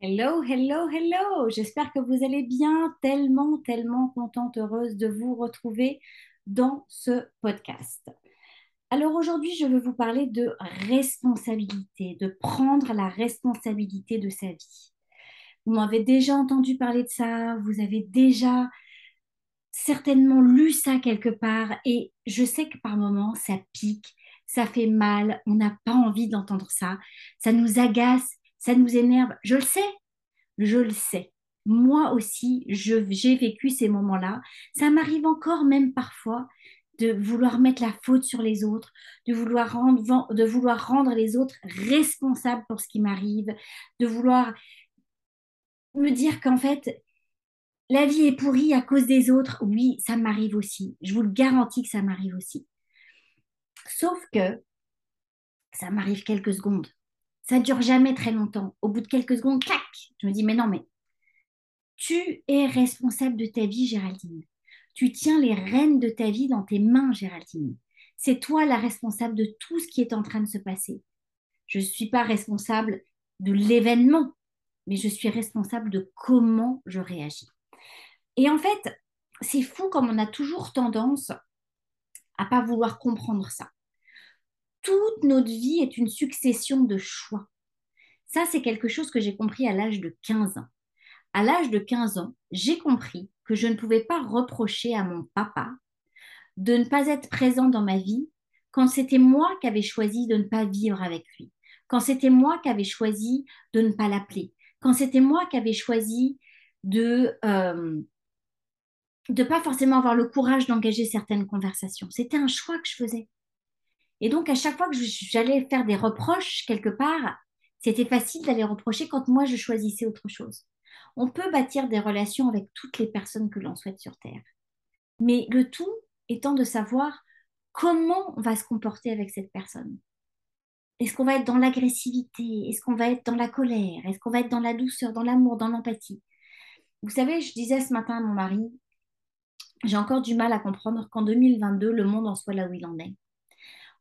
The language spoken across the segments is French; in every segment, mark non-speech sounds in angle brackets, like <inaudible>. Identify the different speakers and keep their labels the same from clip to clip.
Speaker 1: Hello, hello, hello. J'espère que vous allez bien. Tellement, tellement contente, heureuse de vous retrouver dans ce podcast. Alors aujourd'hui, je veux vous parler de responsabilité, de prendre la responsabilité de sa vie. Vous m'avez déjà entendu parler de ça, vous avez déjà certainement lu ça quelque part et je sais que par moments, ça pique, ça fait mal, on n'a pas envie d'entendre ça, ça nous agace, ça nous énerve. Je le sais, je le sais. Moi aussi, j'ai vécu ces moments-là. Ça m'arrive encore même parfois de vouloir mettre la faute sur les autres, de vouloir rendre, les autres responsables pour ce qui m'arrive, de vouloir me dire qu'en fait, la vie est pourrie à cause des autres. Oui, ça m'arrive aussi. Je vous le garantis que ça m'arrive aussi. Sauf que ça m'arrive quelques secondes. Ça dure jamais très longtemps. Au bout de quelques secondes, clac, je me dis, mais non, mais tu es responsable de ta vie, Géraldine. Tu tiens les rênes de ta vie dans tes mains, Géraldine. C'est toi la responsable de tout ce qui est en train de se passer. Je ne suis pas responsable de l'événement, mais je suis responsable de comment je réagis. Et en fait, c'est fou comme on a toujours tendance à pas vouloir comprendre ça toute notre vie est une succession de choix. Ça, c'est quelque chose que j'ai compris à l'âge de 15 ans. À l'âge de 15 ans, j'ai compris que je ne pouvais pas reprocher à mon papa de ne pas être présent dans ma vie quand c'était moi qui avais choisi de ne pas vivre avec lui, quand c'était moi qui avais choisi de ne pas l'appeler, quand c'était moi qui avais choisi de euh, de pas forcément avoir le courage d'engager certaines conversations. C'était un choix que je faisais. Et donc, à chaque fois que j'allais faire des reproches quelque part, c'était facile d'aller reprocher quand moi je choisissais autre chose. On peut bâtir des relations avec toutes les personnes que l'on souhaite sur Terre. Mais le tout étant de savoir comment on va se comporter avec cette personne. Est-ce qu'on va être dans l'agressivité? Est-ce qu'on va être dans la colère? Est-ce qu'on va être dans la douceur, dans l'amour, dans l'empathie? Vous savez, je disais ce matin à mon mari, j'ai encore du mal à comprendre qu'en 2022, le monde en soit là où il en est.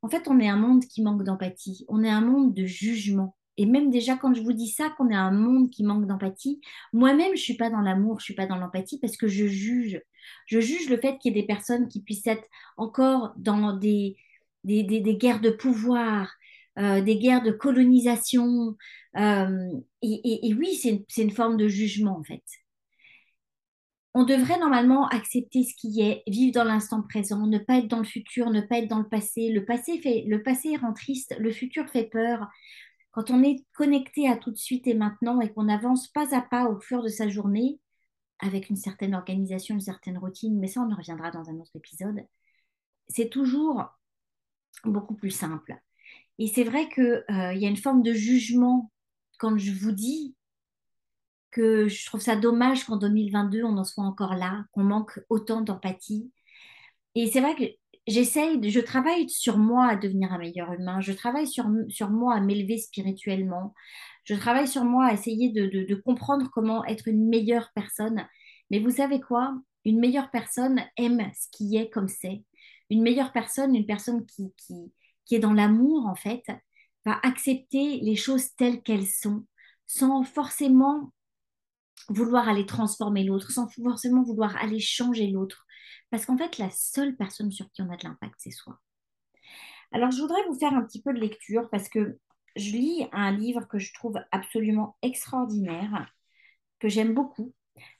Speaker 1: En fait, on est un monde qui manque d'empathie. On est un monde de jugement. Et même déjà, quand je vous dis ça, qu'on est un monde qui manque d'empathie, moi-même, je ne suis pas dans l'amour, je ne suis pas dans l'empathie parce que je juge. Je juge le fait qu'il y ait des personnes qui puissent être encore dans des, guerres de pouvoir, euh, des guerres de colonisation. Euh, et, oui, c'est une forme de jugement, en fait on devrait normalement accepter ce qui est, vivre dans l'instant présent, ne pas être dans le futur, ne pas être dans le passé. Le passé, fait, le passé rend triste, le futur fait peur. Quand on est connecté à tout de suite et maintenant et qu'on avance pas à pas au fur de sa journée, avec une certaine organisation, une certaine routine, mais ça on en reviendra dans un autre épisode, c'est toujours beaucoup plus simple. Et c'est vrai qu'il euh, y a une forme de jugement quand je vous dis que je trouve ça dommage qu'en 2022, on en soit encore là, qu'on manque autant d'empathie. Et c'est vrai que j'essaye, je travaille sur moi à devenir un meilleur humain, je travaille sur, sur moi à m'élever spirituellement, je travaille sur moi à essayer de, de, comprendre comment être une meilleure personne. Mais vous savez quoi? Une meilleure personne aime ce qui est comme c'est. Une meilleure personne, une personne qui, qui, qui est dans l'amour, en fait, va accepter les choses telles qu'elles sont, sans forcément vouloir aller transformer l'autre, sans forcément vouloir aller changer l'autre. Parce qu'en fait, la seule personne sur qui on a de l'impact, c'est soi. Alors, je voudrais vous faire un petit peu de lecture parce que je lis un livre que je trouve absolument extraordinaire, que j'aime beaucoup.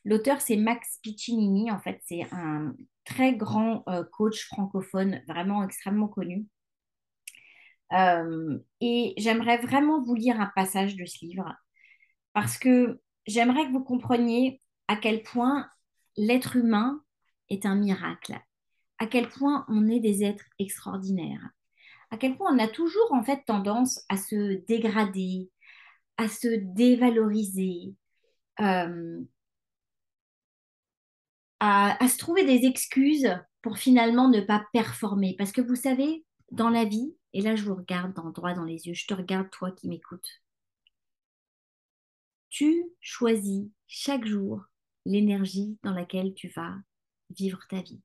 Speaker 1: L'auteur, c'est Max Piccinini. En fait, c'est un très grand euh, coach francophone, vraiment extrêmement connu. Euh, et j'aimerais vraiment vous lire un passage de ce livre parce que j'aimerais que vous compreniez à quel point l'être humain est un miracle, à quel point on est des êtres extraordinaires, à quel point on a toujours en fait tendance à se dégrader, à se dévaloriser, euh, à, se trouver des excuses pour finalement ne pas performer. Parce que vous savez, dans la vie, et là je vous regarde dans, droit dans les yeux, je te regarde toi qui m'écoutes, tu choisis chaque jour l'énergie dans laquelle tu vas vivre ta vie.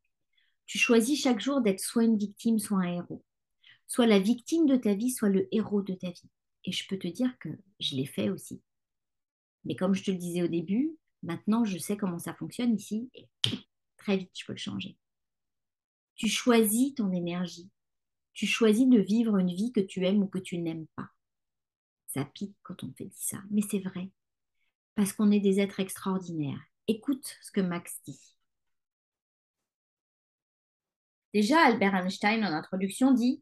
Speaker 1: Tu choisis chaque jour d'être soit une victime, soit un héros. Soit la victime de ta vie, soit le héros de ta vie. Et je peux te dire que je l'ai fait aussi. Mais comme je te le disais au début, maintenant je sais comment ça fonctionne ici et très vite je peux le changer. Tu choisis ton énergie. Tu choisis de vivre une vie que tu aimes ou que tu n'aimes pas. Ça pique quand on te dit ça, mais c'est vrai. Parce qu'on est des êtres extraordinaires. Écoute ce que Max dit. Déjà, Albert Einstein, en introduction, dit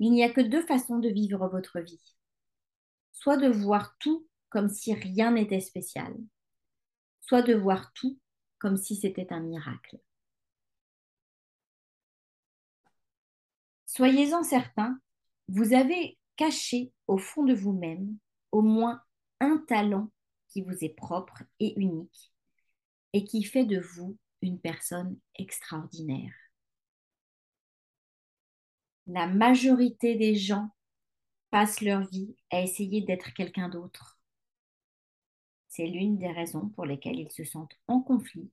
Speaker 1: Il n'y a que deux façons de vivre votre vie. Soit de voir tout comme si rien n'était spécial, soit de voir tout comme si c'était un miracle. Soyez-en certains, vous avez caché au fond de vous-même au moins un talent qui vous est propre et unique et qui fait de vous une personne extraordinaire. La majorité des gens passent leur vie à essayer d'être quelqu'un d'autre. C'est l'une des raisons pour lesquelles ils se sentent en conflit,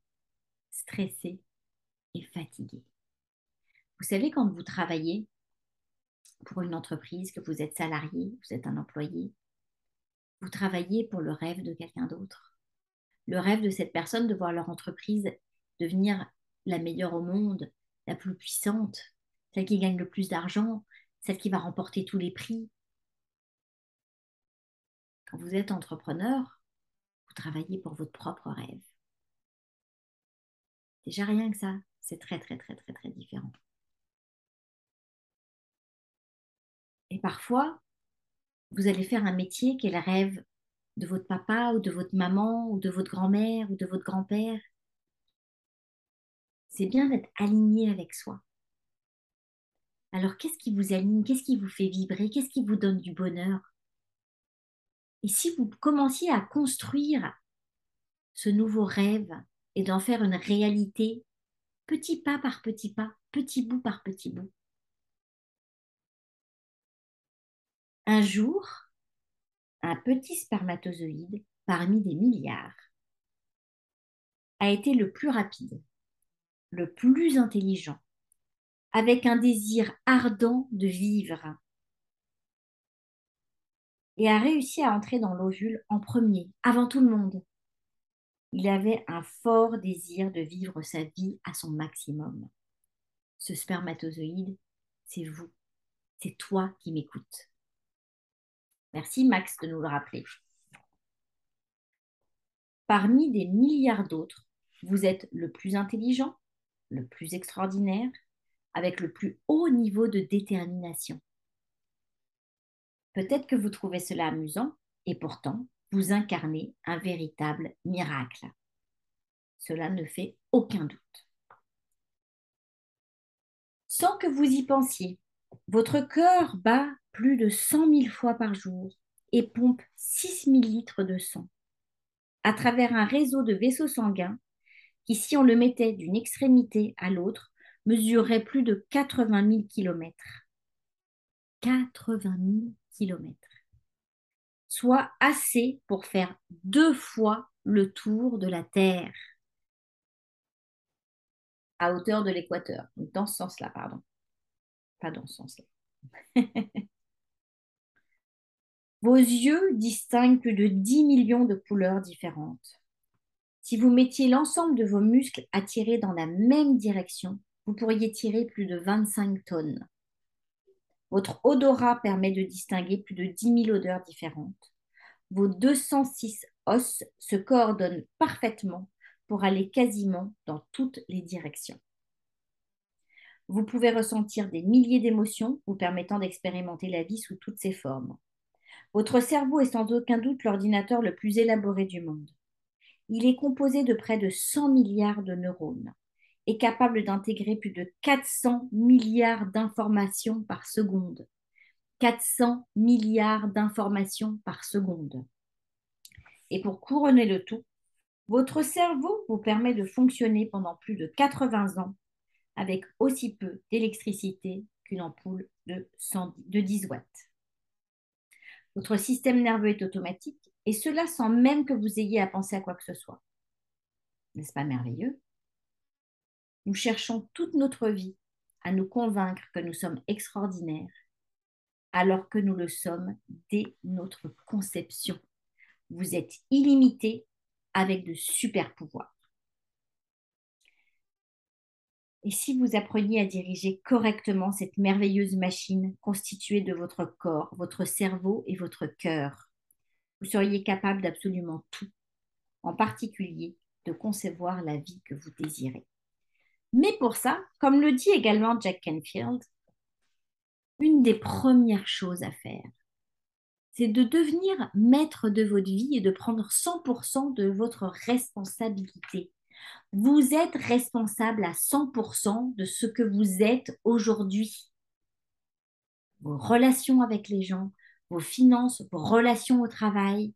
Speaker 1: stressés et fatigués. Vous savez, quand vous travaillez pour une entreprise, que vous êtes salarié, vous êtes un employé, vous travaillez pour le rêve de quelqu'un d'autre. Le rêve de cette personne de voir leur entreprise devenir la meilleure au monde, la plus puissante, celle qui gagne le plus d'argent, celle qui va remporter tous les prix. Quand vous êtes entrepreneur, vous travaillez pour votre propre rêve. Déjà rien que ça, c'est très très très très très différent. Et parfois, vous allez faire un métier qui est le rêve de votre papa ou de votre maman ou de votre grand-mère ou de votre grand-père. C'est bien d'être aligné avec soi. Alors, qu'est-ce qui vous aligne? Qu'est-ce qui vous fait vibrer? Qu'est-ce qui vous donne du bonheur? Et si vous commenciez à construire ce nouveau rêve et d'en faire une réalité, petit pas par petit pas, petit bout par petit bout, un jour, un petit spermatozoïde parmi des milliards a été le plus rapide, le plus intelligent, avec un désir ardent de vivre et a réussi à entrer dans l'ovule en premier, avant tout le monde. Il avait un fort désir de vivre sa vie à son maximum. Ce spermatozoïde, c'est vous, c'est toi qui m'écoutes. Merci Max de nous le rappeler. Parmi des milliards d'autres, vous êtes le plus intelligent, le plus extraordinaire, avec le plus haut niveau de détermination. Peut-être que vous trouvez cela amusant, et pourtant, vous incarnez un véritable miracle. Cela ne fait aucun doute. Sans que vous y pensiez, votre cœur bat plus de 100 000 fois par jour et pompe 6 000 litres de sang à travers un réseau de vaisseaux sanguins qui, si on le mettait d'une extrémité à l'autre, mesurerait plus de 80 000 kilomètres. 80 000 kilomètres. Soit assez pour faire deux fois le tour de la Terre. À hauteur de l'équateur. Dans ce sens-là, pardon. Pas dans ce sens-là. <laughs> Vos yeux distinguent plus de 10 millions de couleurs différentes. Si vous mettiez l'ensemble de vos muscles à tirer dans la même direction, vous pourriez tirer plus de 25 tonnes. Votre odorat permet de distinguer plus de 10 000 odeurs différentes. Vos 206 os se coordonnent parfaitement pour aller quasiment dans toutes les directions. Vous pouvez ressentir des milliers d'émotions vous permettant d'expérimenter la vie sous toutes ses formes. Votre cerveau est sans aucun doute l'ordinateur le plus élaboré du monde. Il est composé de près de 100 milliards de neurones est capable d'intégrer plus de 400 milliards d'informations par seconde. 400 milliards d'informations par seconde. Et pour couronner le tout, votre cerveau vous permet de fonctionner pendant plus de 80 ans avec aussi peu d'électricité qu'une ampoule de, de 10 watts. Votre système nerveux est automatique et cela sans même que vous ayez à penser à quoi que ce soit. N'est-ce pas merveilleux? Nous cherchons toute notre vie à nous convaincre que nous sommes extraordinaires, alors que nous le sommes dès notre conception. Vous êtes illimité avec de super pouvoirs. Et si vous appreniez à diriger correctement cette merveilleuse machine constituée de votre corps, votre cerveau et votre cœur, vous seriez capable d'absolument tout, en particulier de concevoir la vie que vous désirez. Mais pour ça, comme le dit également Jack Canfield, une des premières choses à faire, c'est de devenir maître de votre vie et de prendre 100% de votre responsabilité. Vous êtes responsable à 100% de ce que vous êtes aujourd'hui. Vos relations avec les gens, vos finances, vos relations au travail,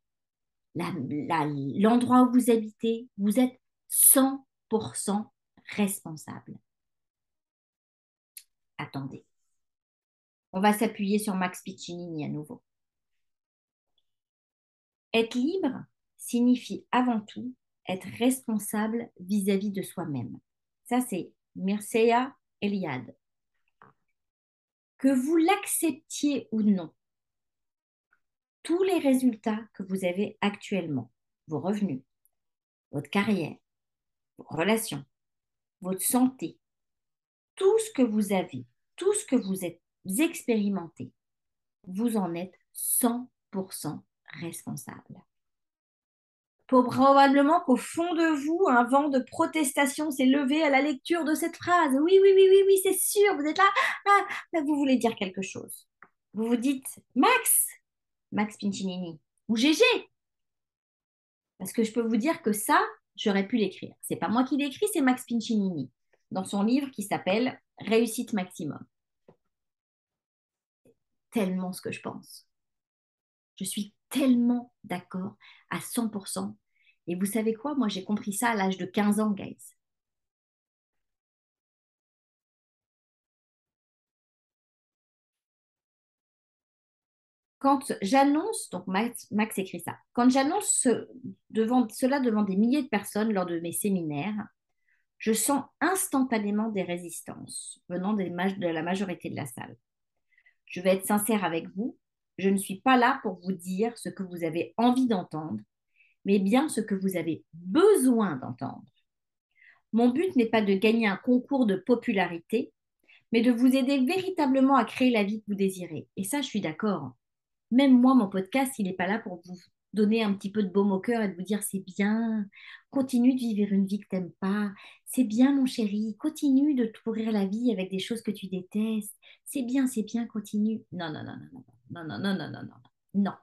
Speaker 1: l'endroit où vous habitez, vous êtes 100% responsable. Attendez. On va s'appuyer sur Max Piccinini à nouveau. Être libre signifie avant tout être responsable vis-à-vis de soi-même. Ça, c'est Mircea Eliade. Que vous l'acceptiez ou non, tous les résultats que vous avez actuellement, vos revenus, votre carrière, vos relations, votre santé, tout ce que vous avez, tout ce que vous êtes expérimenté, vous en êtes 100% responsable. Probablement qu'au fond de vous, un vent de protestation s'est levé à la lecture de cette phrase. Oui, oui, oui, oui, oui, c'est sûr, vous êtes là. Ah, vous voulez dire quelque chose. Vous vous dites Max, Max Pincinini, ou GG. Parce que je peux vous dire que ça, j'aurais pu l'écrire. C'est pas moi qui l'ai écrit, c'est Max Pincinini dans son livre qui s'appelle Réussite maximum. Tellement ce que je pense. Je suis tellement d'accord à 100%. Et vous savez quoi? Moi, j'ai compris ça à l'âge de 15 ans, guys. Quand j'annonce, donc Max, écrit ça, quand j'annonce devant, cela devant des milliers de personnes lors de mes séminaires, je sens instantanément des résistances venant de la majorité de la salle. Je vais être sincère avec vous, je ne suis pas là pour vous dire ce que vous avez envie d'entendre, mais bien ce que vous avez besoin d'entendre. Mon but n'est pas de gagner un concours de popularité, mais de vous aider véritablement à créer la vie que vous désirez. Et ça, je suis d'accord. Même moi, mon podcast, il n'est pas là pour vous donner un petit peu de baume au cœur et de vous dire c'est bien, continue de vivre une vie que tu n'aimes pas, c'est bien mon chéri, continue de pourrir la vie avec des choses que tu détestes, c'est bien, c'est bien, continue. Non, non, non, non, non, non, non, non, non, non, non.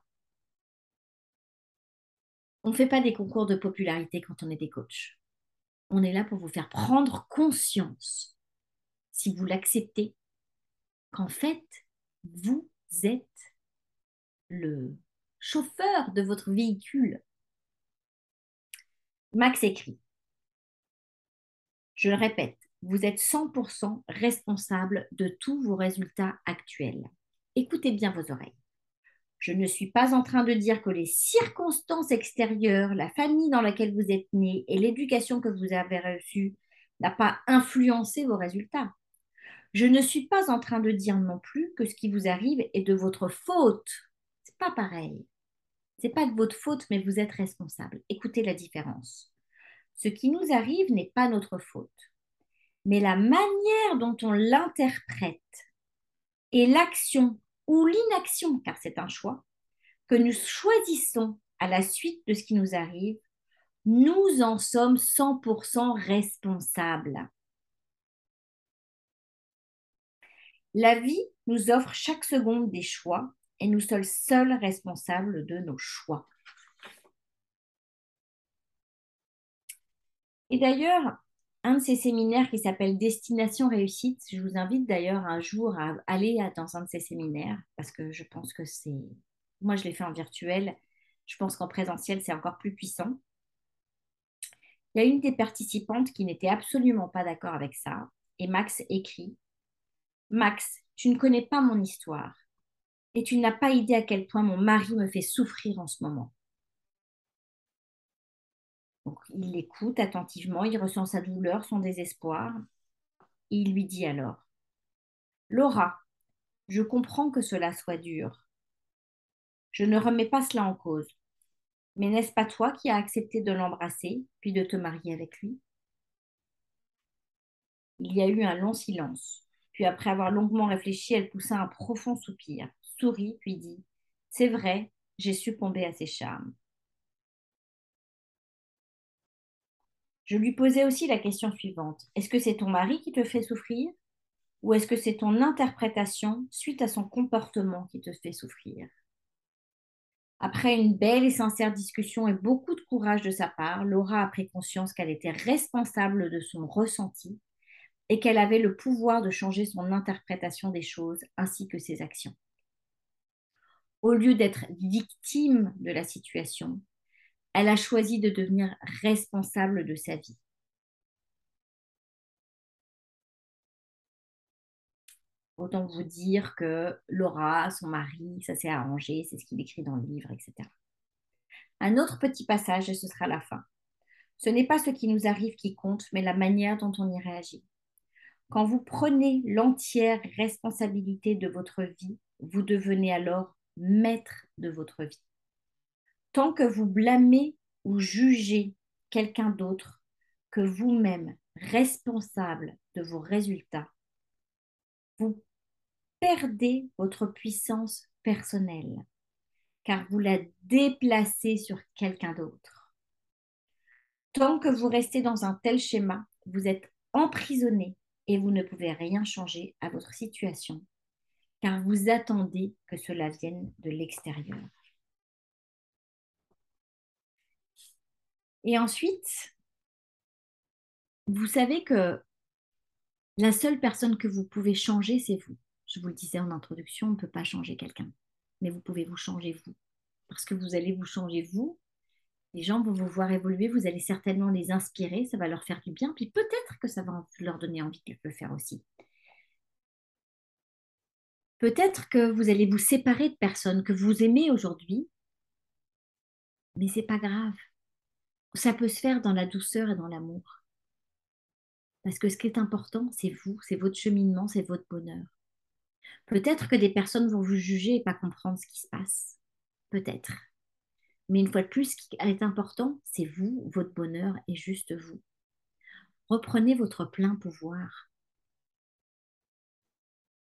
Speaker 1: On ne fait pas des concours de popularité quand on est des coachs. On est là pour vous faire prendre conscience, si vous l'acceptez, qu'en fait, vous êtes le chauffeur de votre véhicule. Max écrit, je le répète, vous êtes 100% responsable de tous vos résultats actuels. Écoutez bien vos oreilles. Je ne suis pas en train de dire que les circonstances extérieures, la famille dans laquelle vous êtes né et l'éducation que vous avez reçue n'a pas influencé vos résultats. Je ne suis pas en train de dire non plus que ce qui vous arrive est de votre faute. C'est pas pareil. C'est pas de votre faute, mais vous êtes responsable. Écoutez la différence. Ce qui nous arrive n'est pas notre faute, mais la manière dont on l'interprète et l'action ou l'inaction, car c'est un choix, que nous choisissons à la suite de ce qui nous arrive, nous en sommes 100% responsables. La vie nous offre chaque seconde des choix et nous sommes seuls responsables de nos choix. Et d'ailleurs, de ces séminaires qui s'appelle Destination Réussite. Je vous invite d'ailleurs un jour à aller dans un de ces séminaires parce que je pense que c'est... Moi, je l'ai fait en virtuel. Je pense qu'en présentiel, c'est encore plus puissant. Il y a une des participantes qui n'était absolument pas d'accord avec ça. Et Max écrit, Max, tu ne connais pas mon histoire et tu n'as pas idée à quel point mon mari me fait souffrir en ce moment il l'écoute attentivement, il ressent sa douleur, son désespoir. il lui dit alors Laura, je comprends que cela soit dur. Je ne remets pas cela en cause. Mais n'est-ce pas toi qui as accepté de l'embrasser, puis de te marier avec lui? Il y a eu un long silence. Puis après avoir longuement réfléchi, elle poussa un profond soupir, sourit, puis dit C'est vrai, j'ai succombé à ses charmes. Je lui posais aussi la question suivante. Est-ce que c'est ton mari qui te fait souffrir ou est-ce que c'est ton interprétation suite à son comportement qui te fait souffrir? Après une belle et sincère discussion et beaucoup de courage de sa part, Laura a pris conscience qu'elle était responsable de son ressenti et qu'elle avait le pouvoir de changer son interprétation des choses ainsi que ses actions. Au lieu d'être victime de la situation, elle a choisi de devenir responsable de sa vie. Autant vous dire que Laura, son mari, ça s'est arrangé, c'est ce qu'il écrit dans le livre, etc. Un autre petit passage et ce sera la fin. Ce n'est pas ce qui nous arrive qui compte, mais la manière dont on y réagit. Quand vous prenez l'entière responsabilité de votre vie, vous devenez alors maître de votre vie. Tant que vous blâmez ou jugez quelqu'un d'autre que vous-même responsable de vos résultats, vous perdez votre puissance personnelle, car vous la déplacez sur quelqu'un d'autre. Tant que vous restez dans un tel schéma, vous êtes emprisonné et vous ne pouvez rien changer à votre situation, car vous attendez que cela vienne de l'extérieur. Et ensuite, vous savez que la seule personne que vous pouvez changer, c'est vous. Je vous le disais en introduction, on ne peut pas changer quelqu'un, mais vous pouvez vous changer vous. Parce que vous allez vous changer vous, les gens vont vous voir évoluer, vous allez certainement les inspirer, ça va leur faire du bien, puis peut-être que ça va leur donner envie de le faire aussi. Peut-être que vous allez vous séparer de personnes que vous aimez aujourd'hui, mais c'est pas grave. Ça peut se faire dans la douceur et dans l'amour. Parce que ce qui est important, c'est vous, c'est votre cheminement, c'est votre bonheur. Peut-être que des personnes vont vous juger et pas comprendre ce qui se passe. Peut-être. Mais une fois de plus, ce qui est important, c'est vous, votre bonheur et juste vous. Reprenez votre plein pouvoir.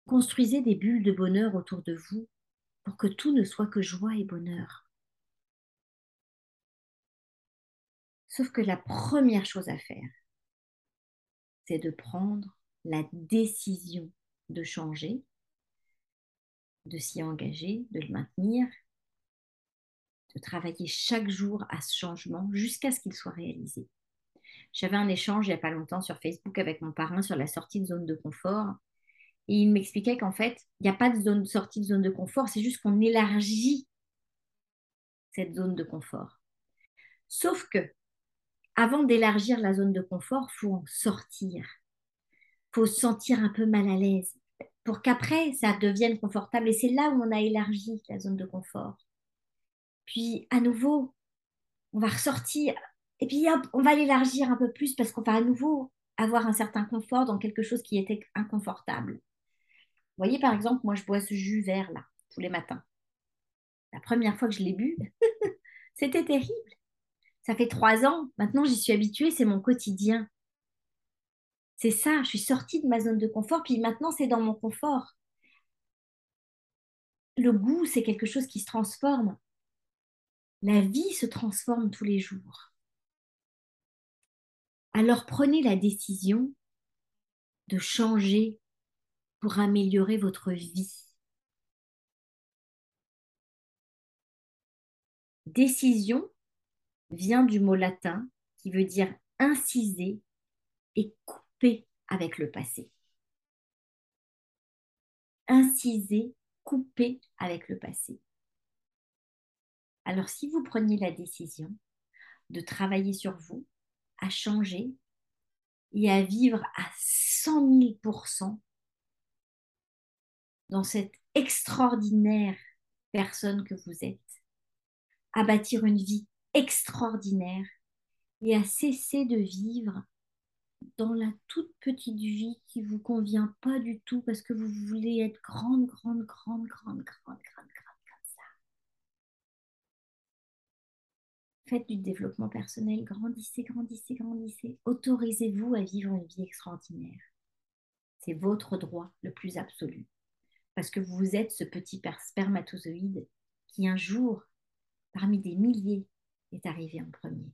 Speaker 1: Construisez des bulles de bonheur autour de vous pour que tout ne soit que joie et bonheur. Sauf que la première chose à faire, c'est de prendre la décision de changer, de s'y engager, de le maintenir de travailler chaque jour à ce changement jusqu'à ce qu'il soit réalisé. J'avais un échange il n'y a pas longtemps sur Facebook avec mon parrain sur la sortie de zone de confort. Et il m'expliquait qu'en fait, il n'y a pas de zone, sortie de zone de confort, c'est juste qu'on élargit cette zone de confort. Sauf que, avant d'élargir la zone de confort, faut en sortir. Faut se sentir un peu mal à l'aise pour qu'après, ça devienne confortable. Et c'est là où on a élargi la zone de confort. Puis à nouveau, on va ressortir. Et puis on va l'élargir un peu plus parce qu'on va à nouveau avoir un certain confort dans quelque chose qui était inconfortable. Vous voyez, par exemple, moi, je bois ce jus vert là, tous les matins. La première fois que je l'ai bu, <laughs> c'était terrible. Ça fait trois ans, maintenant j'y suis habituée, c'est mon quotidien. C'est ça, je suis sortie de ma zone de confort, puis maintenant c'est dans mon confort. Le goût, c'est quelque chose qui se transforme. La vie se transforme tous les jours. Alors prenez la décision de changer pour améliorer votre vie. Décision vient du mot latin qui veut dire inciser et couper avec le passé. Inciser, couper avec le passé. Alors si vous preniez la décision de travailler sur vous, à changer et à vivre à 100 000% dans cette extraordinaire personne que vous êtes, à bâtir une vie extraordinaire et à cesser de vivre dans la toute petite vie qui vous convient pas du tout parce que vous voulez être grande, grande, grande, grande, grande, grande, grande. Faites du développement personnel, grandissez, grandissez, grandissez. Autorisez-vous à vivre une vie extraordinaire. C'est votre droit le plus absolu. Parce que vous êtes ce petit spermatozoïde qui un jour, parmi des milliers, est arrivé en premier.